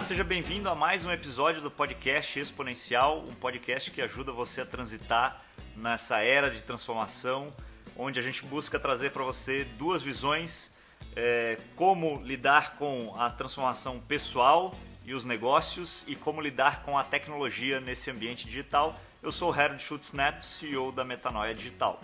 Olá, seja bem-vindo a mais um episódio do podcast Exponencial, um podcast que ajuda você a transitar nessa era de transformação, onde a gente busca trazer para você duas visões: é, como lidar com a transformação pessoal e os negócios e como lidar com a tecnologia nesse ambiente digital. Eu sou o Harold Schutz Neto, CEO da Metanoia Digital.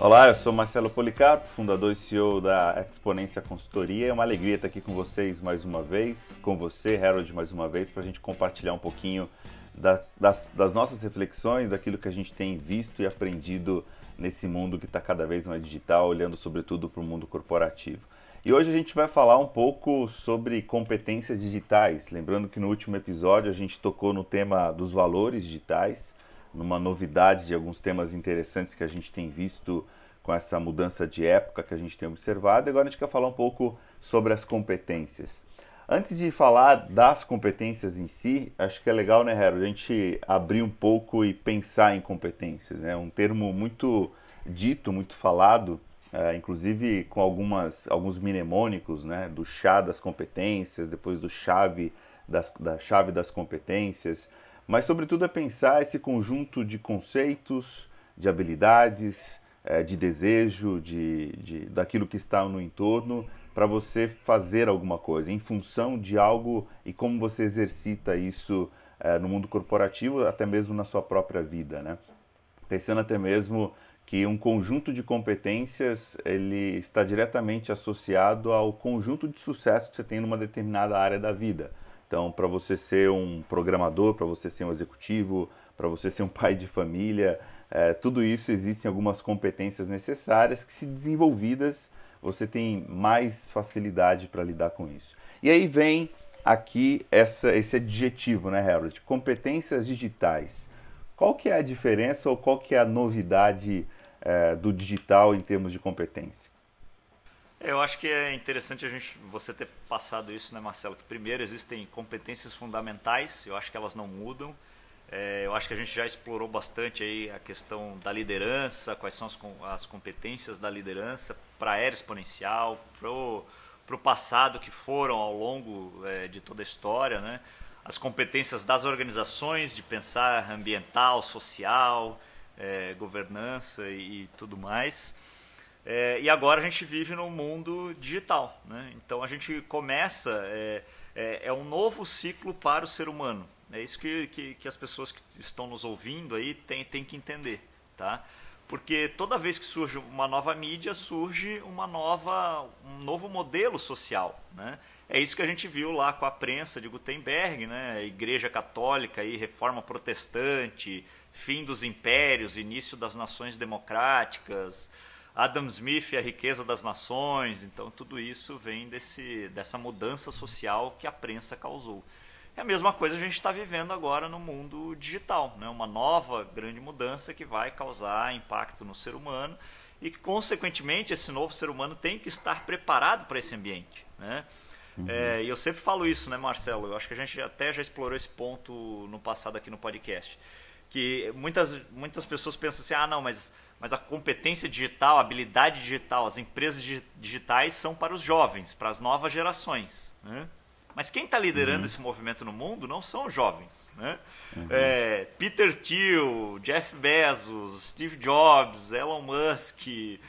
Olá, eu sou Marcelo Policarpo, fundador e CEO da Exponência Consultoria. É uma alegria estar aqui com vocês mais uma vez, com você, Harold, mais uma vez, para a gente compartilhar um pouquinho da, das, das, nossas reflexões, daquilo que a gente tem visto e aprendido nesse mundo que está cada vez mais digital, olhando sobretudo para o mundo corporativo. E hoje a gente vai falar um pouco sobre competências digitais. Lembrando que no último episódio a gente tocou no tema dos valores digitais numa novidade de alguns temas interessantes que a gente tem visto com essa mudança de época que a gente tem observado. Agora a gente quer falar um pouco sobre as competências. Antes de falar das competências em si, acho que é legal, né, Harold, a gente abrir um pouco e pensar em competências. É né? um termo muito dito, muito falado, é, inclusive com algumas, alguns mnemônicos, né, do chá das competências, depois do chave das, da chave das competências mas sobretudo é pensar esse conjunto de conceitos, de habilidades, eh, de desejo, de, de daquilo que está no entorno para você fazer alguma coisa em função de algo e como você exercita isso é, no mundo corporativo, até mesmo na sua própria vida, né? Pensando até mesmo que um conjunto de competências ele está diretamente associado ao conjunto de sucesso que você tem numa determinada área da vida. Então, para você ser um programador, para você ser um executivo, para você ser um pai de família, é, tudo isso existem algumas competências necessárias que, se desenvolvidas, você tem mais facilidade para lidar com isso. E aí vem aqui essa, esse adjetivo, né, Harold? Competências digitais. Qual que é a diferença ou qual que é a novidade é, do digital em termos de competência? Eu acho que é interessante a gente, você ter passado isso, né, Marcelo? Que primeiro existem competências fundamentais, eu acho que elas não mudam. É, eu acho que a gente já explorou bastante aí a questão da liderança, quais são as, as competências da liderança para a era exponencial, para o passado que foram ao longo é, de toda a história, né? As competências das organizações de pensar ambiental, social, é, governança e, e tudo mais. É, e agora a gente vive no mundo digital. Né? Então a gente começa, é, é, é, um novo ciclo para o ser humano. É isso que, que, que as pessoas que estão nos ouvindo aí têm, têm que entender. Tá? Porque toda vez que surge uma nova mídia, surge uma nova, um novo modelo social. Né? É isso que a gente viu lá com a prensa de Gutenberg, né? Igreja Católica, e Reforma Protestante, fim dos impérios, início das nações democráticas, Adam Smith e a riqueza das nações, então tudo isso vem desse, dessa mudança social que a prensa causou. É a mesma coisa a gente está vivendo agora no mundo digital, né? uma nova grande mudança que vai causar impacto no ser humano e que, consequentemente, esse novo ser humano tem que estar preparado para esse ambiente. Né? Uhum. É, e eu sempre falo isso, né, Marcelo? Eu acho que a gente até já explorou esse ponto no passado aqui no podcast. Que muitas, muitas pessoas pensam assim: ah, não, mas mas a competência digital, a habilidade digital, as empresas digitais são para os jovens, para as novas gerações. Né? Mas quem está liderando uhum. esse movimento no mundo não são os jovens. Né? Uhum. É, Peter Thiel, Jeff Bezos, Steve Jobs, Elon Musk e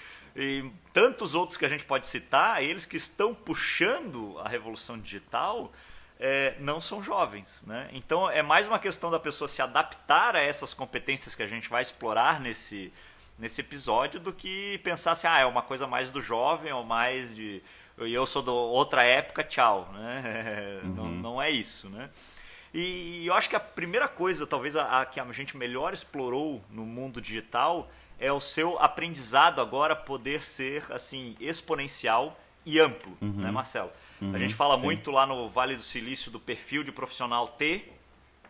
tantos outros que a gente pode citar, eles que estão puxando a revolução digital, é, não são jovens. Né? Então é mais uma questão da pessoa se adaptar a essas competências que a gente vai explorar nesse, nesse episódio do que pensar assim, ah, é uma coisa mais do jovem ou mais de eu sou de outra época, tchau, né? Uhum. Não, não é isso, né? E, e, eu acho que a primeira coisa, talvez a, a, que a gente melhor explorou no mundo digital é o seu aprendizado agora poder ser assim exponencial e amplo, uhum. né, Marcelo? Uhum. A gente fala Sim. muito lá no Vale do Silício do perfil de profissional T,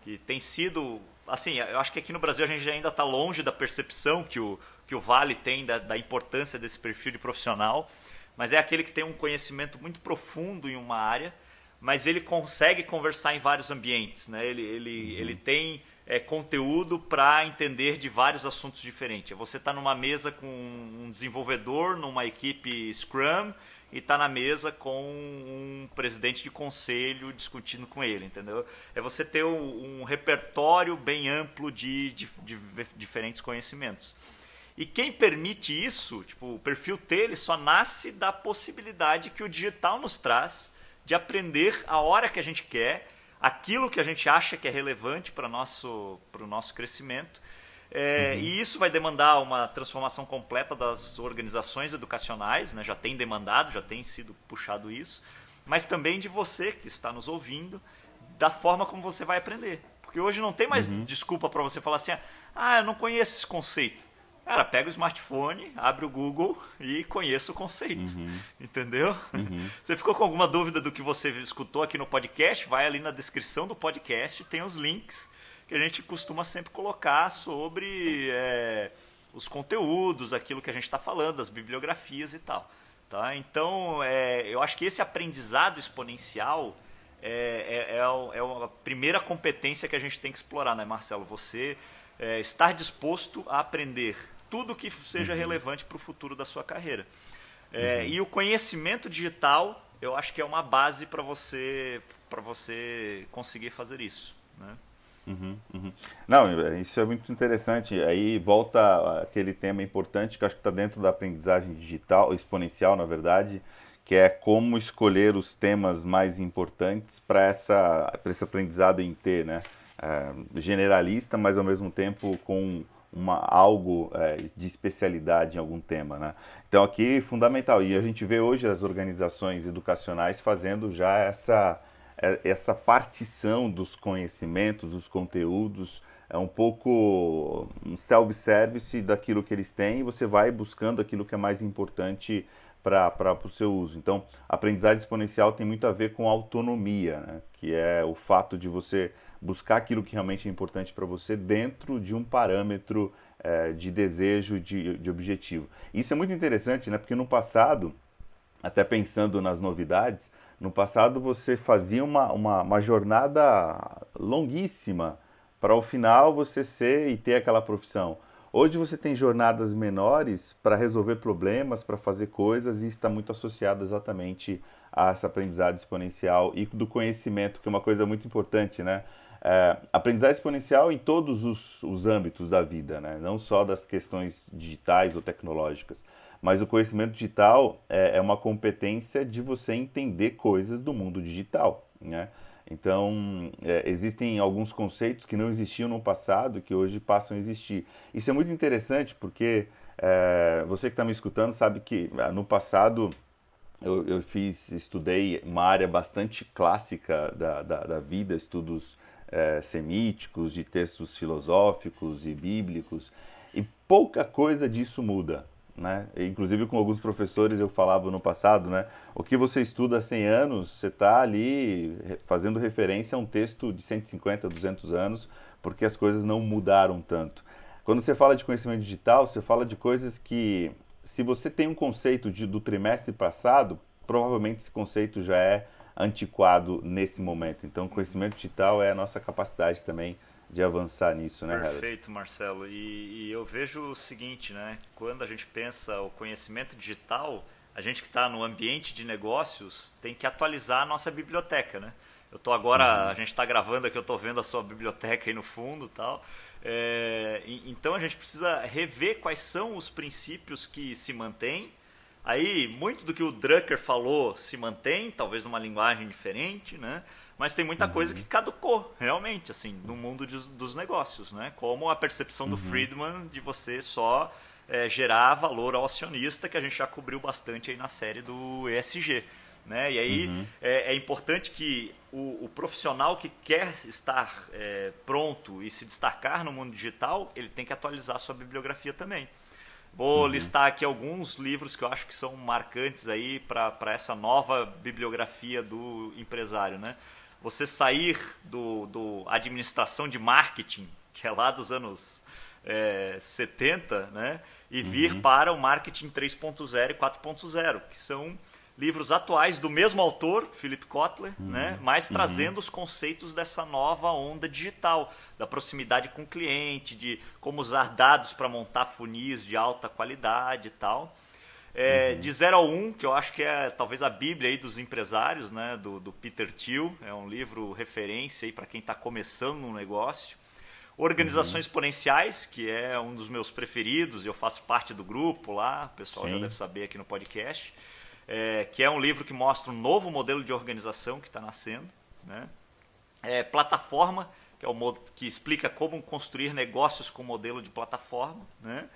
que tem sido assim, eu acho que aqui no Brasil a gente ainda está longe da percepção que o, que o Vale tem da, da, importância desse perfil de profissional, mas é aquele que tem um conhecimento muito profundo em uma área, mas ele consegue conversar em vários ambientes, né? ele, ele, uhum. ele tem é, conteúdo para entender de vários assuntos diferentes. Você está numa mesa com um desenvolvedor, numa equipe Scrum, e está na mesa com um presidente de conselho discutindo com ele, entendeu? É você ter um, repertório bem amplo de, de, de, diferentes conhecimentos. E quem permite isso, tipo, o perfil T, ele só nasce da possibilidade que o digital nos traz de aprender a hora que a gente quer, aquilo que a gente acha que é relevante para o nosso crescimento é, uhum. E isso vai demandar uma transformação completa das organizações educacionais, né? já tem demandado, já tem sido puxado isso, mas também de você que está nos ouvindo, da forma como você vai aprender. Porque hoje não tem mais uhum. desculpa para você falar assim: ah, eu não conheço esse conceito. Cara, pega o smartphone, abre o Google e conheça o conceito. Uhum. Entendeu? Uhum. Você ficou com alguma dúvida do que você escutou aqui no podcast? Vai ali na descrição do podcast, tem os links que a gente costuma sempre colocar sobre é, os conteúdos, aquilo que a gente está falando, as bibliografias e tal. Tá? Então, é, eu acho que esse aprendizado exponencial é, é, é, é a primeira competência que a gente tem que explorar, né, Marcelo? Você é, estar disposto a aprender tudo que seja uhum. relevante para o futuro da sua carreira. É, uhum. E o conhecimento digital, eu acho que é uma base para você, você conseguir fazer isso. Né? Uhum, uhum. Não, isso é muito interessante. Aí volta aquele tema importante que acho que está dentro da aprendizagem digital, exponencial, na verdade, que é como escolher os temas mais importantes para essa esse aprendizado em T, né? É, generalista, mas ao mesmo tempo com uma, algo é, de especialidade em algum tema, né? Então aqui fundamental e a gente vê hoje as organizações educacionais fazendo já essa é, essa partição dos conhecimentos, dos conteúdos, é um pouco um self-service daquilo que eles têm e você vai buscando aquilo que é mais importante para o seu uso. Então, aprendizagem exponencial tem muito a ver com autonomia, né? que é o fato de você buscar aquilo que realmente é importante para você dentro de um parâmetro é, de desejo, de, de objetivo. Isso é muito interessante, né? porque no passado, até pensando nas novidades, no passado você fazia uma, uma, uma jornada longuíssima para o final você ser e ter aquela profissão. Hoje você tem jornadas menores para resolver problemas, para fazer coisas e está muito associado exatamente a essa aprendizado exponencial e do conhecimento, que é uma coisa muito importante, né? É, aprendizagem exponencial em todos os, os âmbitos da vida, né? não só das questões digitais ou tecnológicas. Mas o conhecimento digital é, é uma competência de você entender coisas do mundo digital, né? Então, é, existem alguns conceitos que não existiam no passado que hoje passam a existir. Isso é muito interessante porque é, você que está me escutando sabe que ah, no passado eu, eu, fiz, estudei uma área bastante clássica da, da, da vida, estudos é, semíticos, de textos filosóficos e bíblicos, e pouca coisa disso muda né? Inclusive com alguns professores eu falava no passado, né? O que você estuda há 100 anos, você está ali fazendo referência a um texto de 150, 200 anos, porque as coisas não mudaram tanto. Quando você fala de conhecimento digital, você fala de coisas que, se você tem um conceito de, do trimestre passado, provavelmente esse conceito já é antiquado nesse momento. Então, conhecimento digital é a nossa capacidade também de avançar nisso, né, Perfeito, Marcelo. E, e, eu vejo o seguinte, né? Quando a gente pensa o conhecimento digital, a gente que está no ambiente de negócios tem que atualizar a nossa biblioteca, né? Eu tô agora, uhum. a gente está gravando aqui, eu estou vendo a sua biblioteca aí no fundo, tal. É, então a gente precisa rever quais são os princípios que se mantêm. Aí muito do que o Drucker falou se mantém, talvez numa linguagem diferente, né? mas tem muita uhum. coisa que caducou, realmente, assim, no mundo de, dos negócios, né? Como a percepção do uhum. Friedman de você só é, gerar valor ao acionista, que a gente já cobriu bastante aí na série do ESG. Né? E aí uhum. é, é, importante que o, o, profissional que quer estar é, pronto e se destacar no mundo digital, ele tem que atualizar a sua bibliografia também. Vou uhum. listar aqui alguns livros que eu acho que são marcantes aí para essa nova bibliografia do empresário. Né? você sair do, do administração de marketing, que é lá dos anos é, 70, né? e vir uhum. para o marketing 3.0 e 4.0, que são livros atuais do mesmo autor, Philip Kotler, uhum. né? mas uhum. trazendo os conceitos dessa nova onda digital, da proximidade com o cliente, de como usar dados para montar funis de alta qualidade e tal. É, uhum. De 0 a 1, um, que eu acho que é talvez a bíblia aí dos empresários, né, do, do Peter Thiel. É um livro referência para quem está começando um negócio. Organizações uhum. Exponenciais, que é um dos meus preferidos, eu faço parte do grupo lá, o pessoal Sim. já deve saber aqui no podcast, é, que é um livro que mostra um novo modelo de organização que está nascendo. Né? É, plataforma, que é o que explica como construir negócios com modelo de plataforma. Né?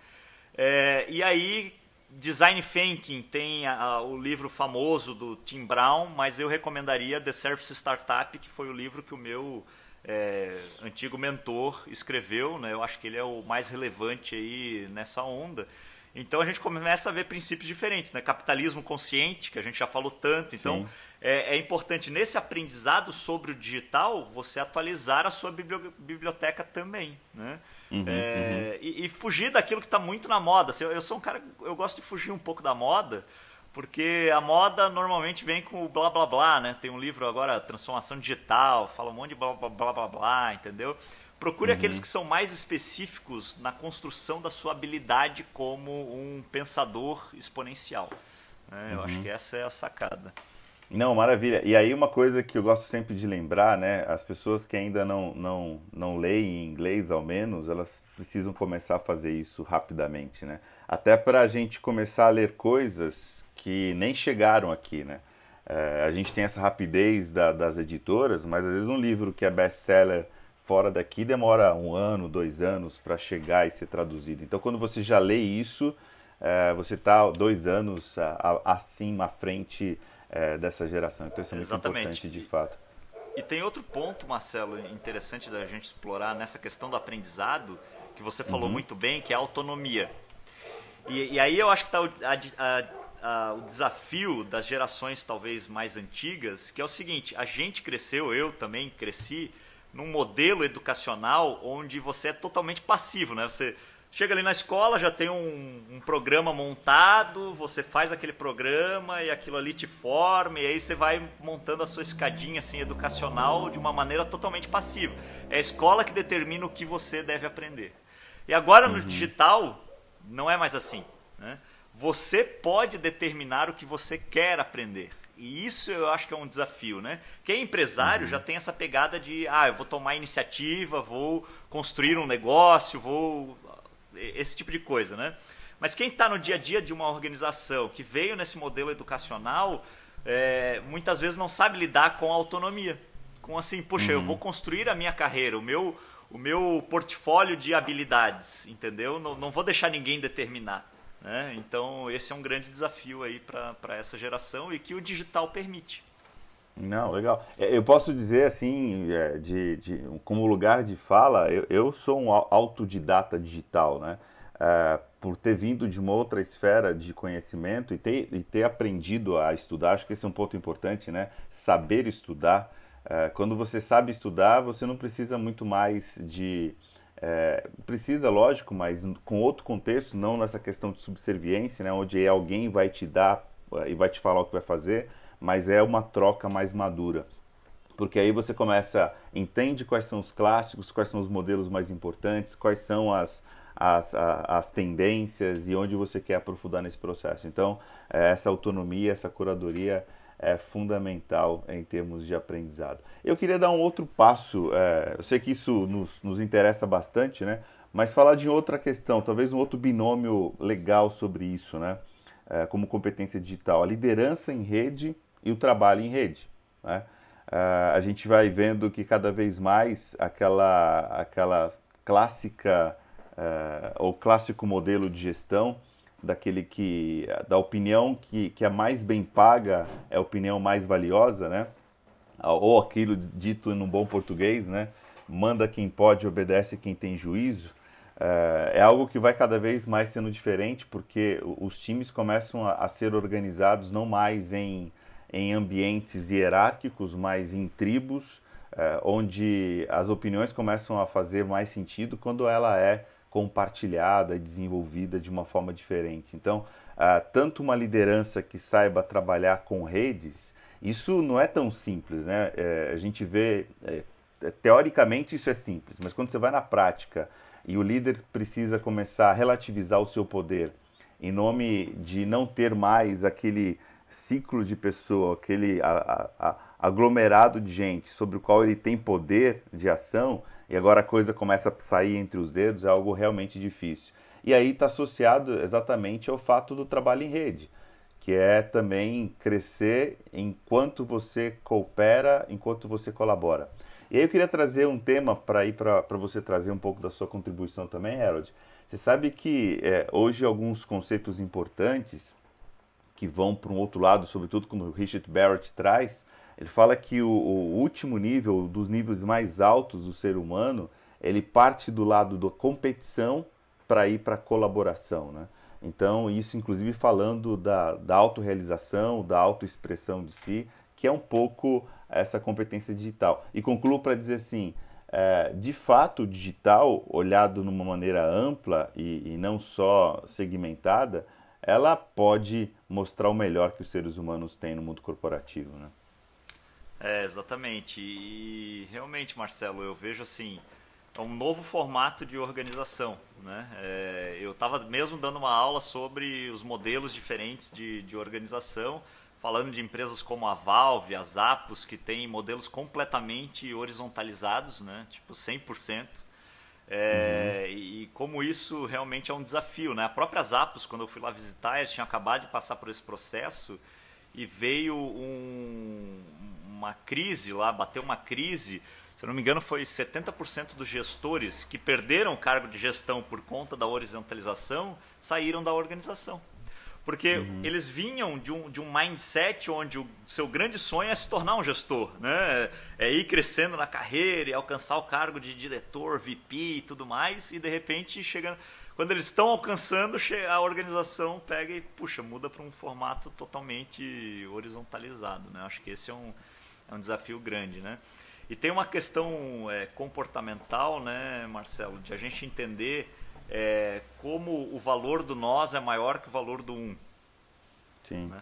É, e aí, Design Thinking tem a, a, o livro famoso do Tim Brown, mas eu recomendaria The Service Startup, que foi o livro que o meu é, antigo mentor escreveu. Né? Eu acho que ele é o mais relevante aí nessa onda. Então a gente começa a ver princípios diferentes, né? Capitalismo consciente, que a gente já falou tanto. Então é, é, importante nesse aprendizado sobre o digital você atualizar a sua biblioteca também, né? Uhum, é, uhum. E, e, fugir daquilo que está muito na moda. Eu, eu sou um cara, eu gosto de fugir um pouco da moda, porque a moda normalmente vem com o blá blá blá, né? Tem um livro agora, Transformação Digital, fala um monte de blá blá blá blá, blá entendeu? Procure uhum. aqueles que são mais específicos na construção da sua habilidade como um pensador exponencial. Né? Eu acho uhum. que essa é a sacada. Não, maravilha. E aí uma coisa que eu gosto sempre de lembrar, né? As pessoas que ainda não, não, não leem em inglês, ao menos, elas precisam começar a fazer isso rapidamente, né? Até para a gente começar a ler coisas que nem chegaram aqui, né? É, a gente tem essa rapidez da, das editoras, mas às vezes um livro que é best-seller fora daqui demora um ano, dois anos para chegar e ser traduzido. Então, quando você já lê isso, é, você está dois anos acima, à frente é, dessa geração. Então isso é muito Exatamente. importante de fato. E tem outro ponto, Marcelo, interessante da gente explorar nessa questão do aprendizado, que você falou uhum. muito bem, que é a autonomia. E, e aí eu acho que está a, a, o desafio das gerações talvez mais antigas, que é o seguinte, a gente cresceu, eu também cresci, num modelo educacional onde você é totalmente passivo, né? Você Chega ali na escola, já tem um, um, programa montado, você faz aquele programa e aquilo ali te forma, e aí você vai montando a sua escadinha assim, educacional de uma maneira totalmente passiva. É a escola que determina o que você deve aprender. E agora no uhum. digital, não é mais assim. Né? Você pode determinar o que você quer aprender. E isso eu acho que é um desafio, né? Quem é empresário uhum. já tem essa pegada de, ah, eu vou tomar iniciativa, vou construir um negócio, vou esse tipo de coisa, né? Mas quem está no dia a dia de uma organização que veio nesse modelo educacional, é, muitas vezes não sabe lidar com a autonomia. Com assim, poxa, uhum. eu vou construir a minha carreira, o meu, o meu portfólio de habilidades, entendeu? Não, não vou deixar ninguém determinar. Né? Então, esse é um grande desafio aí para essa geração e que o digital permite. Não, legal. É, eu posso dizer assim, é, de, de, como lugar de fala, eu, eu sou um autodidata digital, né? É, por ter vindo de uma outra esfera de conhecimento e ter, e ter aprendido a estudar, acho que esse é um ponto importante, né? Saber estudar. É, quando você sabe estudar, você não precisa muito mais de. É, precisa, lógico, mas com outro contexto, não nessa questão de subserviência, né? Onde alguém vai te dar e vai te falar o que vai fazer mas é uma troca mais madura. Porque aí você começa, entende quais são os clássicos, quais são os modelos mais importantes, quais são as, as, as tendências e onde você quer aprofundar nesse processo. Então, é, essa autonomia, essa curadoria é fundamental em termos de aprendizado. Eu queria dar um outro passo, é, eu sei que isso nos, nos interessa bastante, né? mas falar de outra questão, talvez um outro binômio legal sobre isso, né? É, como competência digital, a liderança em rede e o trabalho em rede. Né? Uh, a gente vai vendo que cada vez mais aquela, aquela clássica uh, ou clássico modelo de gestão daquele que da opinião que, que é mais bem paga é a opinião mais valiosa, né? Ou aquilo dito em um bom português, né? Manda quem pode, obedece quem tem juízo. Uh, é algo que vai cada vez mais sendo diferente porque os times começam a, a ser organizados não mais em em ambientes hierárquicos, mas em tribos, eh, onde as opiniões começam a fazer mais sentido quando ela é compartilhada e desenvolvida de uma forma diferente. Então, ah, tanto uma liderança que saiba trabalhar com redes, isso não é tão simples, né? Eh, a gente vê, eh, teoricamente isso é simples, mas quando você vai na prática e o líder precisa começar a relativizar o seu poder em nome de não ter mais aquele ciclo de pessoa, aquele a, a, a, aglomerado de gente sobre o qual ele tem poder de ação, e agora a coisa começa a sair entre os dedos, é algo realmente difícil. E aí está associado exatamente ao fato do trabalho em rede, que é também crescer enquanto você coopera, enquanto você colabora. E aí eu queria trazer um tema para ir para você trazer um pouco da sua contribuição também, Harold. Você sabe que é, hoje alguns conceitos importantes que vão para um outro lado, sobretudo quando o Richard Barrett traz, ele fala que o, o, último nível, dos níveis mais altos do ser humano, ele parte do lado da competição para ir para a colaboração, né? Então, isso inclusive falando da, da autorrealização, da autoexpressão de si, que é um pouco essa competência digital. E concluo para dizer assim, é, de fato, o digital, olhado numa maneira ampla e, e não só segmentada, ela pode mostrar o melhor que os seres humanos têm no mundo corporativo, né? É, exatamente. E realmente, Marcelo, eu vejo assim, é um novo formato de organização. Né? É, eu estava mesmo dando uma aula sobre os modelos diferentes de, de organização, falando de empresas como a Valve, a Zappos, que têm modelos completamente horizontalizados, né? tipo 100%. É, uhum. e, como isso realmente é um desafio. Né? A própria Zappos, quando eu fui lá visitar, eles tinham acabado de passar por esse processo e veio um, uma crise lá, bateu uma crise. Se eu não me engano, foi 70% dos gestores que perderam o cargo de gestão por conta da horizontalização saíram da organização. Porque uhum. eles vinham de um, de um mindset onde o seu grande sonho é se tornar um gestor, né? É ir crescendo na carreira e alcançar o cargo de diretor, VP e tudo mais, e de repente chegando. Quando eles estão alcançando, a organização pega e, puxa, muda para um formato totalmente horizontalizado. Né? Acho que esse é um, é um desafio grande. Né? E tem uma questão é, comportamental, né, Marcelo, de a gente entender é, como o valor do nós é maior que o valor do um. Sim. Né?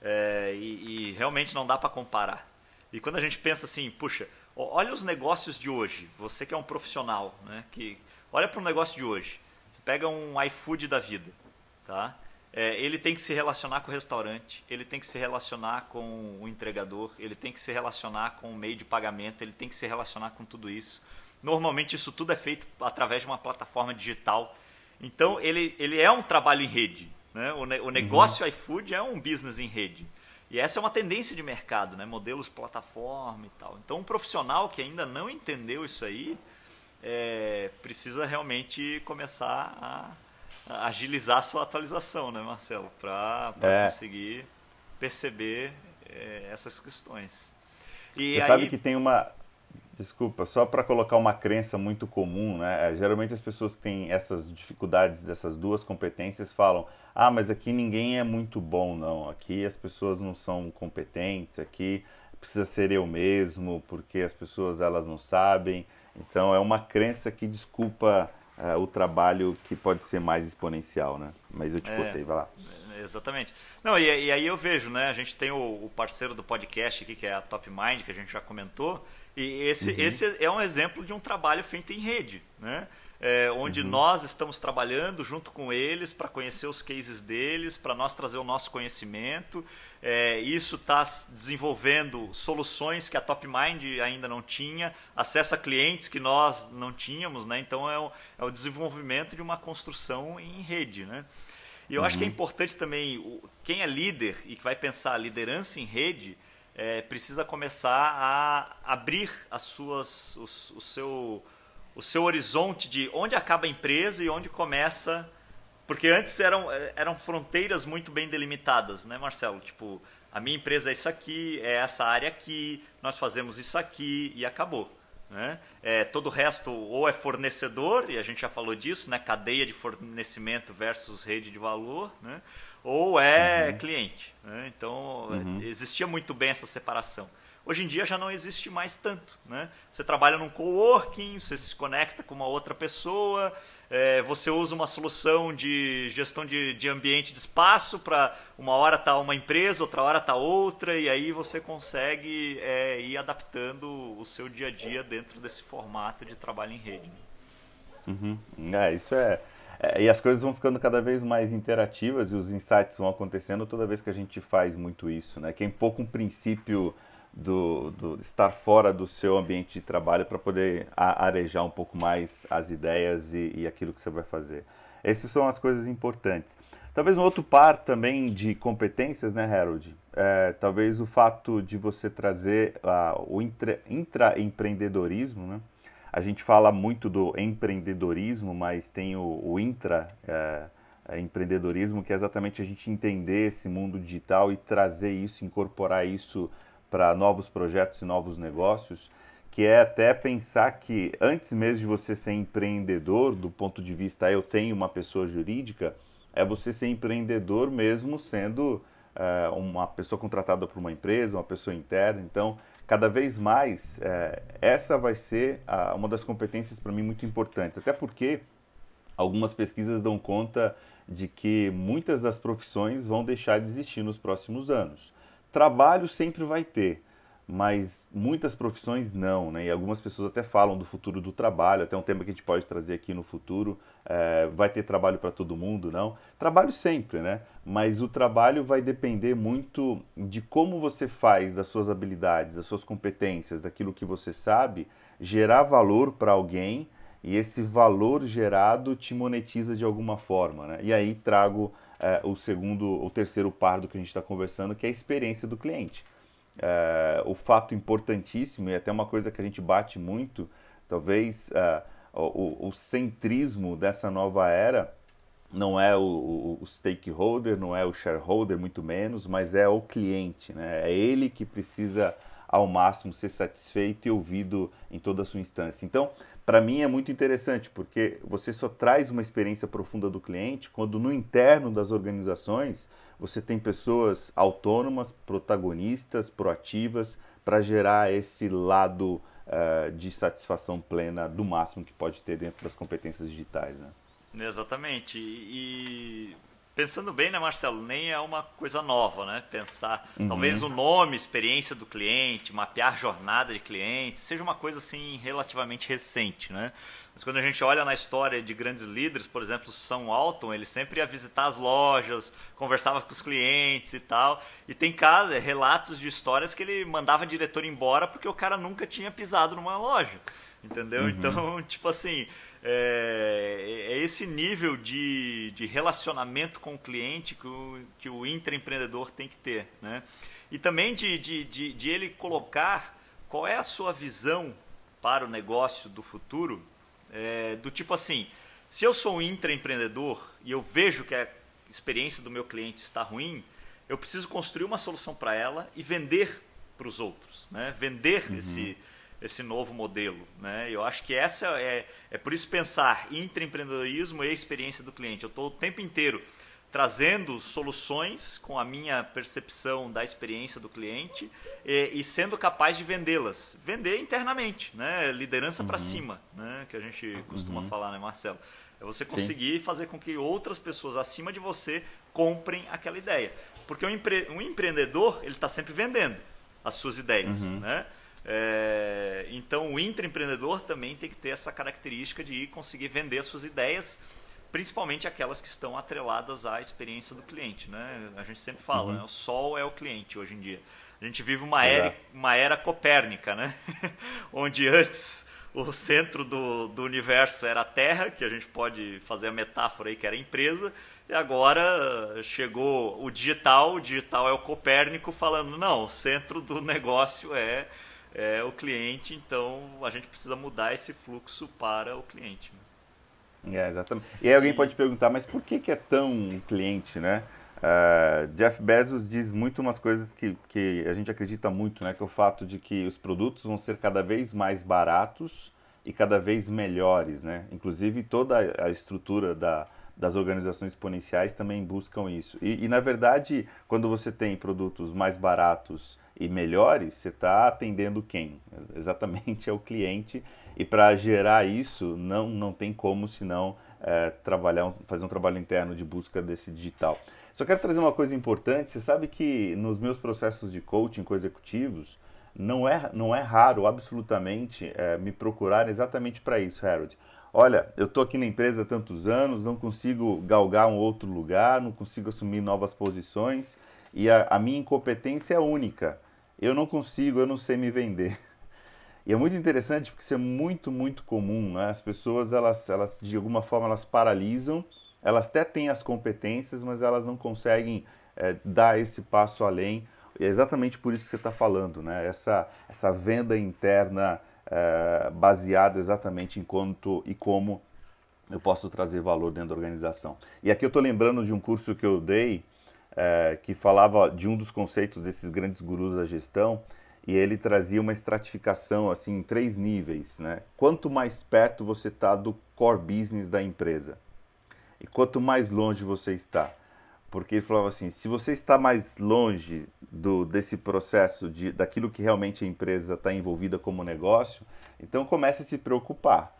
É, e, e, realmente não dá para comparar. E quando a gente pensa assim, puxa, olha os negócios de hoje. Você que é um profissional, né? Que olha para o negócio de hoje. Você pega um iFood da vida, tá? É, ele tem que se relacionar com o restaurante, ele tem que se relacionar com o entregador, ele tem que se relacionar com o meio de pagamento, ele tem que se relacionar com tudo isso. Normalmente isso tudo é feito através de uma plataforma digital. Então ele, ele é um trabalho em rede. Né? O, ne o negócio uhum. iFood é um business em rede. E essa é uma tendência de mercado, né? modelos plataforma e tal. Então um profissional que ainda não entendeu isso aí é, precisa realmente começar a, a agilizar a sua atualização, né, Marcelo? Para é. conseguir perceber é, essas questões. E Você aí... sabe que tem uma, Desculpa, só para colocar uma crença muito comum, né? É, geralmente as pessoas que têm essas dificuldades dessas duas competências falam: ah, mas aqui ninguém é muito bom, não. Aqui as pessoas não são competentes, aqui precisa ser eu mesmo, porque as pessoas elas não sabem. Então é uma crença que desculpa uh, o trabalho que pode ser mais exponencial, né? Mas eu te é, vai lá. Exatamente. Não, e, e, aí eu vejo, né? A gente tem o, o parceiro do podcast aqui, que é a Top Mind, que a gente já comentou e esse, uhum. esse é um exemplo de um trabalho feito em rede, né? É, onde uhum. nós estamos trabalhando junto com eles para conhecer os cases deles, para nós trazer o nosso conhecimento. É, isso está desenvolvendo soluções que a TopMind ainda não tinha, acesso a clientes que nós não tínhamos, né? então é o, é o desenvolvimento de uma construção em rede. Né? E eu uhum. acho que é uhum. importante também, quem é líder e que vai pensar a liderança em rede, é, precisa começar a abrir as suas, o, seu, o seu horizonte de onde acaba a empresa e onde começa. Porque antes eram, eram fronteiras muito bem delimitadas, né, Marcelo? Tipo, a minha empresa é isso aqui, é essa área aqui, nós fazemos isso aqui e acabou. Né? É, todo o resto ou é fornecedor, e a gente já falou disso, né? cadeia de fornecimento versus rede de valor, né? ou é uhum. cliente. Né? Então, uhum. existia muito bem essa separação. Hoje em dia já não existe mais tanto. Né? Você trabalha num coworking, você se conecta com uma outra pessoa, é, você usa uma solução de gestão de, de ambiente de espaço para uma hora tá uma empresa, outra hora tá outra, e aí você consegue é, ir adaptando o seu dia a dia dentro desse formato de trabalho em rede. Uhum. É, isso é É, e as coisas vão ficando cada vez mais interativas e os insights vão acontecendo toda vez que a gente faz muito isso, né? Que é pouco um princípio do, do estar fora do seu ambiente de trabalho para poder arejar um pouco mais as ideias e, e aquilo que você vai fazer. Essas são as coisas importantes. Talvez um outro par também de competências, né, Harold? É, talvez o fato de você trazer uh, o intra, intraempreendedorismo, né? A gente fala muito do empreendedorismo, mas tem o, o intraempreendedorismo, é, que é exatamente a gente entender esse mundo digital e trazer isso, incorporar isso para novos projetos e novos negócios, que é até pensar que antes mesmo de você ser empreendedor, do ponto de vista eu tenho uma pessoa jurídica, é você ser empreendedor mesmo sendo é, uma pessoa contratada por uma empresa, uma pessoa interna. Então, cada vez mais, é, essa vai ser a, uma das competências para mim muito importantes. Até porque algumas pesquisas dão conta de que muitas das profissões vão deixar de existir nos próximos anos. Trabalho sempre vai ter, mas muitas profissões não, né? E algumas pessoas até falam do futuro do trabalho, até um tema que a gente pode trazer aqui no futuro. É, vai ter trabalho para todo mundo, não? Trabalho sempre, né? Mas o trabalho vai depender muito de como você faz das suas habilidades, das suas competências, daquilo que você sabe, gerar valor para alguém e esse valor gerado te monetiza de alguma forma, né? E aí trago é, o segundo, o terceiro par do que a gente está conversando, que é a experiência do cliente é, o fato importantíssimo, e até uma coisa que a gente bate muito, talvez é, o, o, centrismo dessa nova era não é o, o, stakeholder, não é o shareholder, muito menos, mas é o cliente. Né? É ele que precisa, ao máximo, ser satisfeito e ouvido em toda a sua instância. Então, para mim é muito interessante, porque você só traz uma experiência profunda do cliente quando no interno das organizações você tem pessoas autônomas, protagonistas, proativas, para gerar esse lado uh, de satisfação plena do máximo que pode ter dentro das competências digitais. Né? Exatamente. E pensando bem, né, Marcelo, nem é uma coisa nova, né? Pensar, uhum. talvez o nome, experiência do cliente, mapear jornada de cliente, seja uma coisa assim relativamente recente, né? Mas quando a gente olha na história de grandes líderes, por exemplo, São Alton, ele sempre ia visitar as lojas, conversava com os clientes e tal. E tem casos, é, relatos de histórias que ele mandava diretor embora porque o cara nunca tinha pisado numa loja. Entendeu? Uhum. Então, tipo assim, é, é, esse nível de, de relacionamento com o cliente que o, que o intraempreendedor tem que ter. Né? E também de, de, de, de ele colocar qual é a sua visão para o negócio do futuro é, do tipo assim, se eu sou um intraempreendedor e eu vejo que a experiência do meu cliente está ruim, eu preciso construir uma solução para ela e vender para os outros, né? Vender uhum. esse esse novo modelo, né? Eu acho que essa é é por isso pensar intraempreendedorismo e experiência do cliente. Eu estou o tempo inteiro trazendo soluções com a minha percepção da experiência do cliente e, e sendo capaz de vendê-las. Vender internamente, né? liderança uhum. para cima, né? que a gente costuma uhum. falar, né, Marcelo? É você conseguir Sim. fazer com que outras pessoas acima de você comprem aquela ideia. Porque um, empre um empreendedor, ele está sempre vendendo as suas ideias. Uhum. Né? É, então, o intraempreendedor também tem que ter essa característica de conseguir vender as suas ideias principalmente aquelas que estão atreladas à experiência do cliente. Né? A gente sempre fala, uhum. né? o sol é o cliente hoje em dia. A gente vive uma, era, uma era copérnica, né? onde antes o centro do, do universo era a Terra, que a gente pode fazer a metáfora aí que era a empresa, e agora chegou o digital, o digital é o Copérnico falando, não, o centro do negócio é, é o cliente, então a gente precisa mudar esse fluxo para o cliente. Né? É, exatamente. E aí alguém pode perguntar, mas por que, que é tão cliente, né? Uh, Jeff Bezos diz muito umas coisas que, que a gente acredita muito, né? Que é o fato de que os produtos vão ser cada vez mais baratos e cada vez melhores, né? Inclusive toda a estrutura da, das organizações exponenciais também buscam isso. E, e, na verdade, quando você tem produtos mais baratos e melhores, você está atendendo quem? Exatamente é o cliente e para gerar isso, não, não tem como senão é, trabalhar, fazer um trabalho interno de busca desse digital. Só quero trazer uma coisa importante. Você sabe que nos meus processos de coaching com executivos, não é, não é raro, absolutamente, é, me procurar exatamente para isso, Harold. Olha, eu estou aqui na empresa há tantos anos, não consigo galgar um outro lugar, não consigo assumir novas posições e a, a minha incompetência é única. Eu não consigo, eu não sei me vender. E é muito interessante porque isso é muito, muito comum. Né? As pessoas, elas, elas, de alguma forma, elas paralisam, elas até têm as competências, mas elas não conseguem é, dar esse passo além. E é exatamente por isso que você está falando, né? essa, essa venda interna é, baseada exatamente em quanto e como eu posso trazer valor dentro da organização. E aqui eu estou lembrando de um curso que eu dei é, que falava de um dos conceitos desses grandes gurus da gestão, e ele trazia uma estratificação assim em três níveis, né? Quanto mais perto você está do core business da empresa e quanto mais longe você está, porque ele falava assim, se você está mais longe do desse processo de daquilo que realmente a empresa está envolvida como negócio, então comece a se preocupar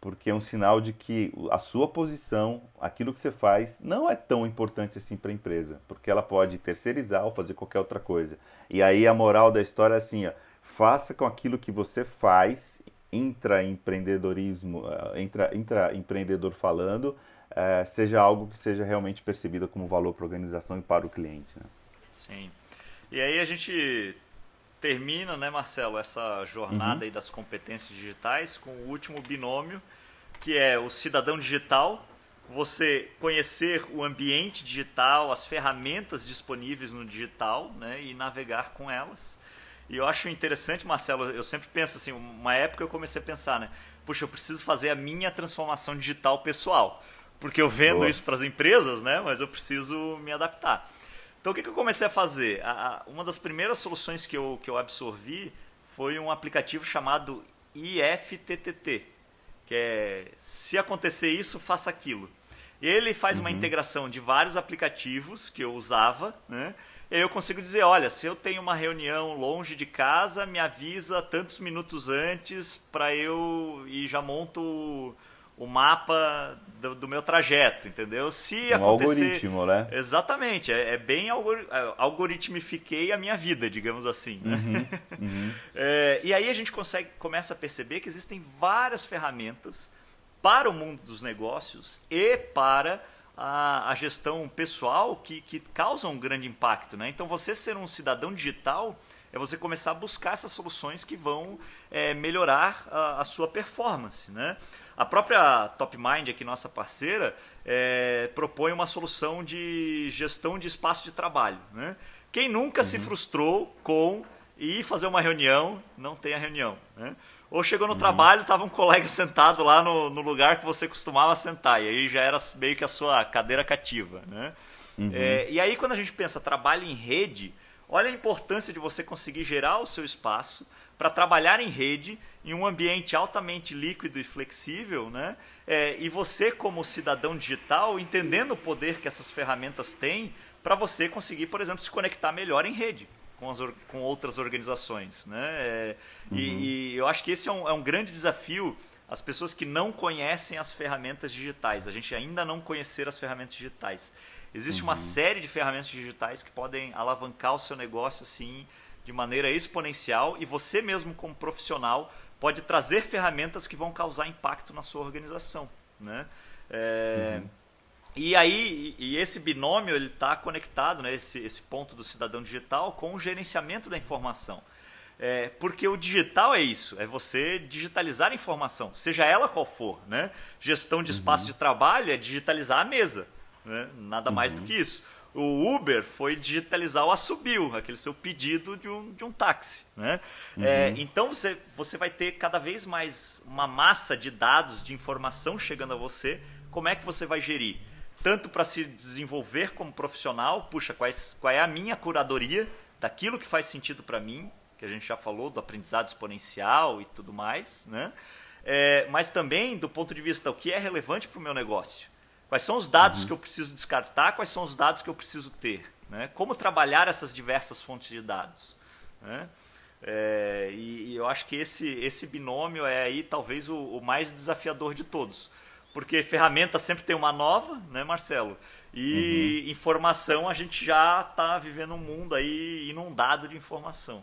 porque é um sinal de que a sua posição, aquilo que você faz, não é tão importante assim para a empresa, porque ela pode terceirizar ou fazer qualquer outra coisa. E aí a moral da história é assim, ó, faça com aquilo que você faz, intraempreendedorismo, eh, intra, intraempreendedor falando, é, seja algo que seja realmente percebido como valor para a organização e para o cliente. Né? Sim. E aí a gente termina, né, Marcelo, essa jornada uhum. das competências digitais com o último binômio, que é o cidadão digital, você conhecer o ambiente digital, as ferramentas disponíveis no digital, né, e navegar com elas. E eu acho interessante, Marcelo, eu sempre penso assim, uma época eu comecei a pensar, né, puxa, eu preciso fazer a minha transformação digital pessoal, porque eu vendo Boa. isso para as empresas, né, mas eu preciso me adaptar. Então o que, que eu comecei a fazer? A, a, uma das primeiras soluções que eu, que eu absorvi foi um aplicativo chamado IFTTT, que é se acontecer isso, faça aquilo. Ele faz uhum. uma integração de vários aplicativos que eu usava, né? E aí eu consigo dizer, olha, se eu tenho uma reunião longe de casa, me avisa tantos minutos antes para eu e já monto o mapa do, do, meu trajeto, entendeu? Se um acontecer... algoritmo, né? Exatamente, é, é bem. É, algoritmifiquei a minha vida, digamos assim. Né? Uhum, uhum. é, e aí a gente consegue, começa a perceber que existem várias ferramentas para o mundo dos negócios e para a, a gestão pessoal que, que causam um grande impacto. Né? Então você ser um cidadão digital é você começar a buscar essas soluções que vão é, melhorar a, a sua performance. Né? A própria TopMind, aqui nossa parceira, é, propõe uma solução de gestão de espaço de trabalho. Né? Quem nunca uhum. se frustrou com ir fazer uma reunião, não tem a reunião. Né? Ou chegou no uhum. trabalho, estava um colega sentado lá no, no, lugar que você costumava sentar, e aí já era meio que a sua cadeira cativa. Né? Uhum. É, e aí, quando a gente pensa trabalho em rede, olha a importância de você conseguir gerar o seu espaço para trabalhar em rede, em um ambiente altamente líquido e flexível, né? É, e você, como cidadão digital, entendendo o poder que essas ferramentas têm para você conseguir, por exemplo, se conectar melhor em rede com, as, com outras organizações. Né? É, uhum. e, e, eu acho que esse é um, é um grande desafio as pessoas que não conhecem as ferramentas digitais. A gente ainda não conhecer as ferramentas digitais. Existe uhum. uma série de ferramentas digitais que podem alavancar o seu negócio assim de maneira exponencial e você mesmo como profissional pode trazer ferramentas que vão causar impacto na sua organização, né? É, uhum. E aí, e esse binômio ele está conectado, né, esse, esse ponto do cidadão digital, com o gerenciamento da informação. É, porque o digital é isso, é você digitalizar a informação, seja ela qual for. Né? Gestão de espaço uhum. de trabalho é digitalizar a mesa, né? nada mais uhum. do que isso o Uber foi digitalizar o assobio, aquele seu pedido de um, de um táxi. Né? Uhum. É, então você, você vai ter cada vez mais uma massa de dados, de informação chegando a você. Como é que você vai gerir? Tanto para se desenvolver como profissional, puxa, quais, qual é a minha curadoria daquilo que faz sentido para mim, que a gente já falou do aprendizado exponencial e tudo mais, né? É, mas também do ponto de vista o que é relevante para o meu negócio. Quais são os dados uhum. que eu preciso descartar? Quais são os dados que eu preciso ter? Né? Como trabalhar essas diversas fontes de dados? Né? É, e, e, eu acho que esse, esse binômio é aí talvez o, o, mais desafiador de todos. Porque ferramenta sempre tem uma nova, né, Marcelo? E uhum. informação a gente já está vivendo um mundo aí inundado de informação.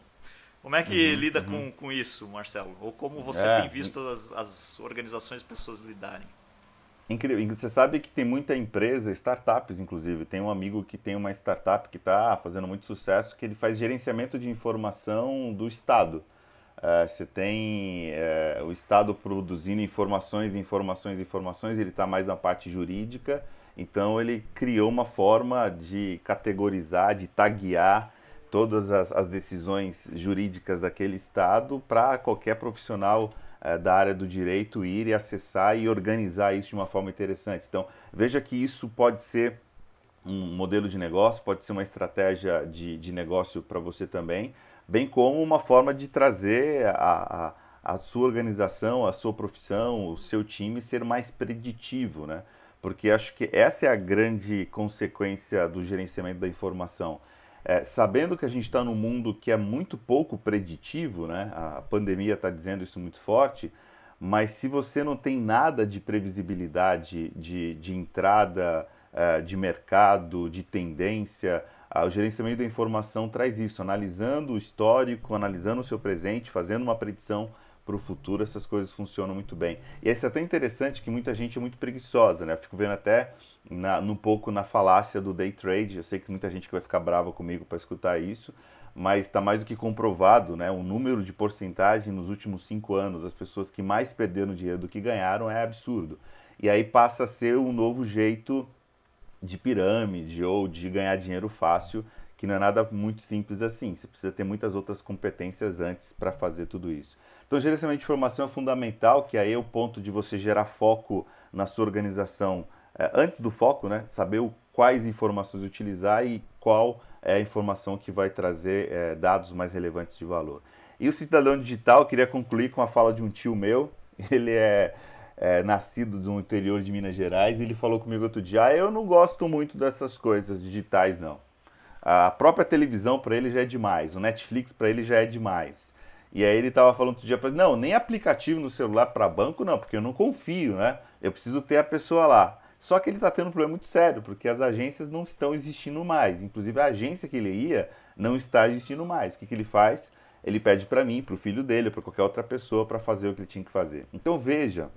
Como é que uhum, lida uhum. Com, com isso, Marcelo? Ou como você é, tem visto as, as organizações e pessoas lidarem? Incrível. Você sabe que tem muita empresa, startups inclusive. Tem um amigo que tem uma startup que está fazendo muito sucesso, que ele faz gerenciamento de informação do Estado. Uh, você tem uh, o Estado produzindo informações, informações, informações, ele está mais na parte jurídica, então ele criou uma forma de categorizar, de taguear todas as, as decisões jurídicas daquele Estado para qualquer profissional é, da área do direito ir e acessar e organizar isso de uma forma interessante. Então, veja que isso pode ser um modelo de negócio, pode ser uma estratégia de, de negócio para você também, bem como uma forma de trazer a, a, a, sua organização, a sua profissão, o seu time ser mais preditivo, né? Porque acho que essa é a grande consequência do gerenciamento da informação é, sabendo que a gente está num mundo que é muito pouco preditivo, né? a pandemia está dizendo isso muito forte, mas se você não tem nada de previsibilidade, de, de entrada é, de mercado, de tendência, o gerenciamento da informação traz isso, analisando o histórico, analisando o seu presente, fazendo uma predição para o futuro, essas coisas funcionam muito bem. E esse é até interessante que muita gente é muito preguiçosa, né? Eu fico vendo até na, um pouco na falácia do day trade. Eu sei que muita gente que vai ficar brava comigo para escutar isso, mas está mais do que comprovado, né? O número de porcentagem nos últimos cinco anos, as pessoas que mais perderam dinheiro do que ganharam é absurdo. E aí passa a ser um novo jeito de pirâmide ou de ganhar dinheiro fácil, que não é nada muito simples assim. Você precisa ter muitas outras competências antes para fazer tudo isso. Então, gerenciamento de informação é fundamental, que aí é o ponto de você gerar foco na sua organização é, antes do foco, né? Saber o, quais informações utilizar e qual é a informação que vai trazer é, dados mais relevantes de valor. E o cidadão digital, queria concluir com a fala de um tio meu. Ele é, é nascido no interior de Minas Gerais e ele falou comigo outro dia: ah, eu não gosto muito dessas coisas digitais, não. A própria televisão para ele já é demais, o Netflix para ele já é demais. E aí ele estava falando outro dia não, nem aplicativo no celular para banco não, porque eu não confio, né? Eu preciso ter a pessoa lá. Só que ele está tendo um problema muito sério, porque as agências não estão existindo mais. Inclusive a agência que ele ia não está existindo mais. O que, que ele faz? Ele pede para mim, para o filho dele, para qualquer outra pessoa para fazer o que ele tinha que fazer. Então veja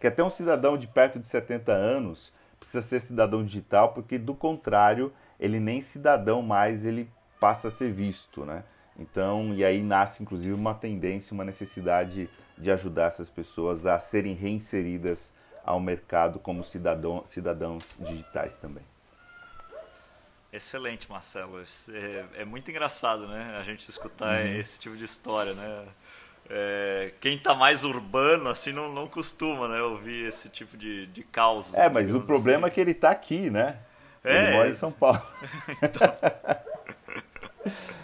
que até um cidadão de perto de 70 anos precisa ser cidadão digital, porque do contrário, ele nem cidadão mais ele passa a ser visto, né? Então, e aí nasce inclusive uma tendência, uma necessidade de ajudar essas pessoas a serem reinseridas ao mercado como cidadão, cidadãos digitais também. Excelente, Marcelo. É, é, muito engraçado, né? A gente escutar uhum. esse tipo de história, né? É, quem está mais urbano, assim, não, não costuma, né? Ouvir esse tipo de, de caos. É, mas o problema assim. é que ele está aqui, né? É, ele mora em São Paulo. então...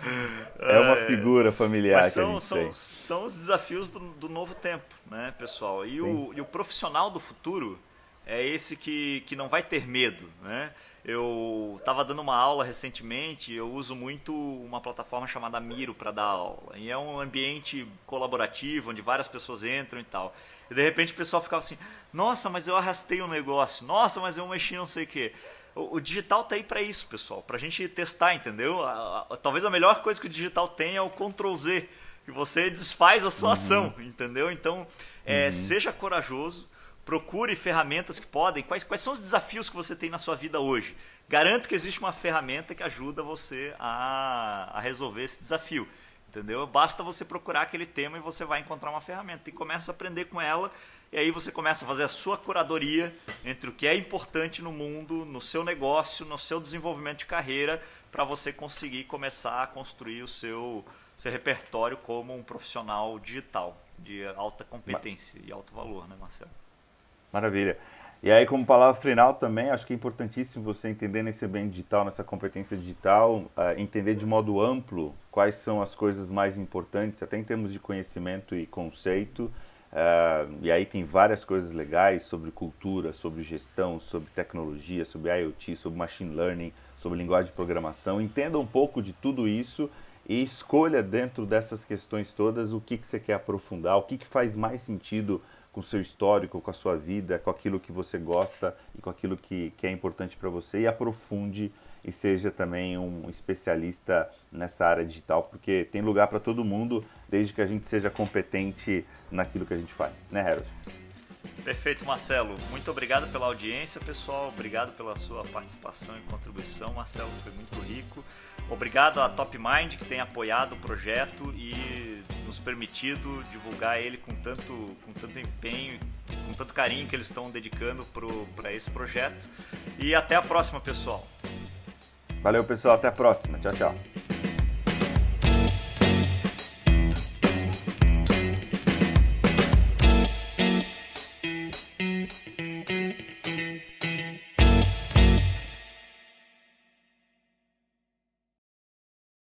É uma figura familiar Mas são, que a gente são, tem. São os desafios do, do novo tempo, né, pessoal? E o, e o, profissional do futuro é esse que, que não vai ter medo, né? Eu estava dando uma aula recentemente, eu uso muito uma plataforma chamada Miro para dar aula. E é um ambiente colaborativo, onde várias pessoas entram e tal. E de repente o pessoal ficava assim, nossa, mas eu arrastei um negócio, nossa, mas eu mexi não sei o quê. O, digital tá aí para isso, pessoal, para a gente testar, entendeu? A, a, talvez a melhor coisa que o digital tem é o Ctrl Z, que você desfaz a sua uhum. ação, entendeu? Então, é, uhum. seja corajoso, procure ferramentas que podem. Quais, quais são os desafios que você tem na sua vida hoje? Garanto que existe uma ferramenta que ajuda você a, a resolver esse desafio. Entendeu? Basta você procurar aquele tema e você vai encontrar uma ferramenta e começa a aprender com ela e aí você começa a fazer a sua curadoria entre o que é importante no mundo, no seu negócio, no seu desenvolvimento de carreira, para você conseguir começar a construir o seu, seu repertório como um profissional digital de alta competência e alto valor, né, Marcelo? Maravilha. E aí, como palavra final também, acho que é importantíssimo você entender nesse bem digital, nessa competência digital, uh, entender de modo amplo quais são as coisas mais importantes, até em termos de conhecimento e conceito, Uh, e aí tem várias coisas legais sobre cultura, sobre gestão, sobre tecnologia, sobre IoT, sobre machine learning, sobre linguagem de programação. Entenda um pouco de tudo isso e escolha dentro dessas questões todas o que, que você quer aprofundar, o que, que faz mais sentido com o seu histórico, com a sua vida, com aquilo que você gosta e com aquilo que, que é importante para você e aprofunde e seja também um especialista nessa área digital, porque tem lugar para todo mundo, desde que a gente seja competente naquilo que a gente faz, né, Harold? Perfeito, Marcelo. Muito obrigado pela audiência, pessoal. Obrigado pela sua participação e contribuição, Marcelo. Foi muito rico. Obrigado à Top Mind que tem apoiado o projeto e nos permitido divulgar ele com tanto, com tanto empenho, com tanto carinho que eles estão dedicando para esse projeto. E até a próxima, pessoal. Valeu, pessoal. Até a próxima. Tchau, tchau.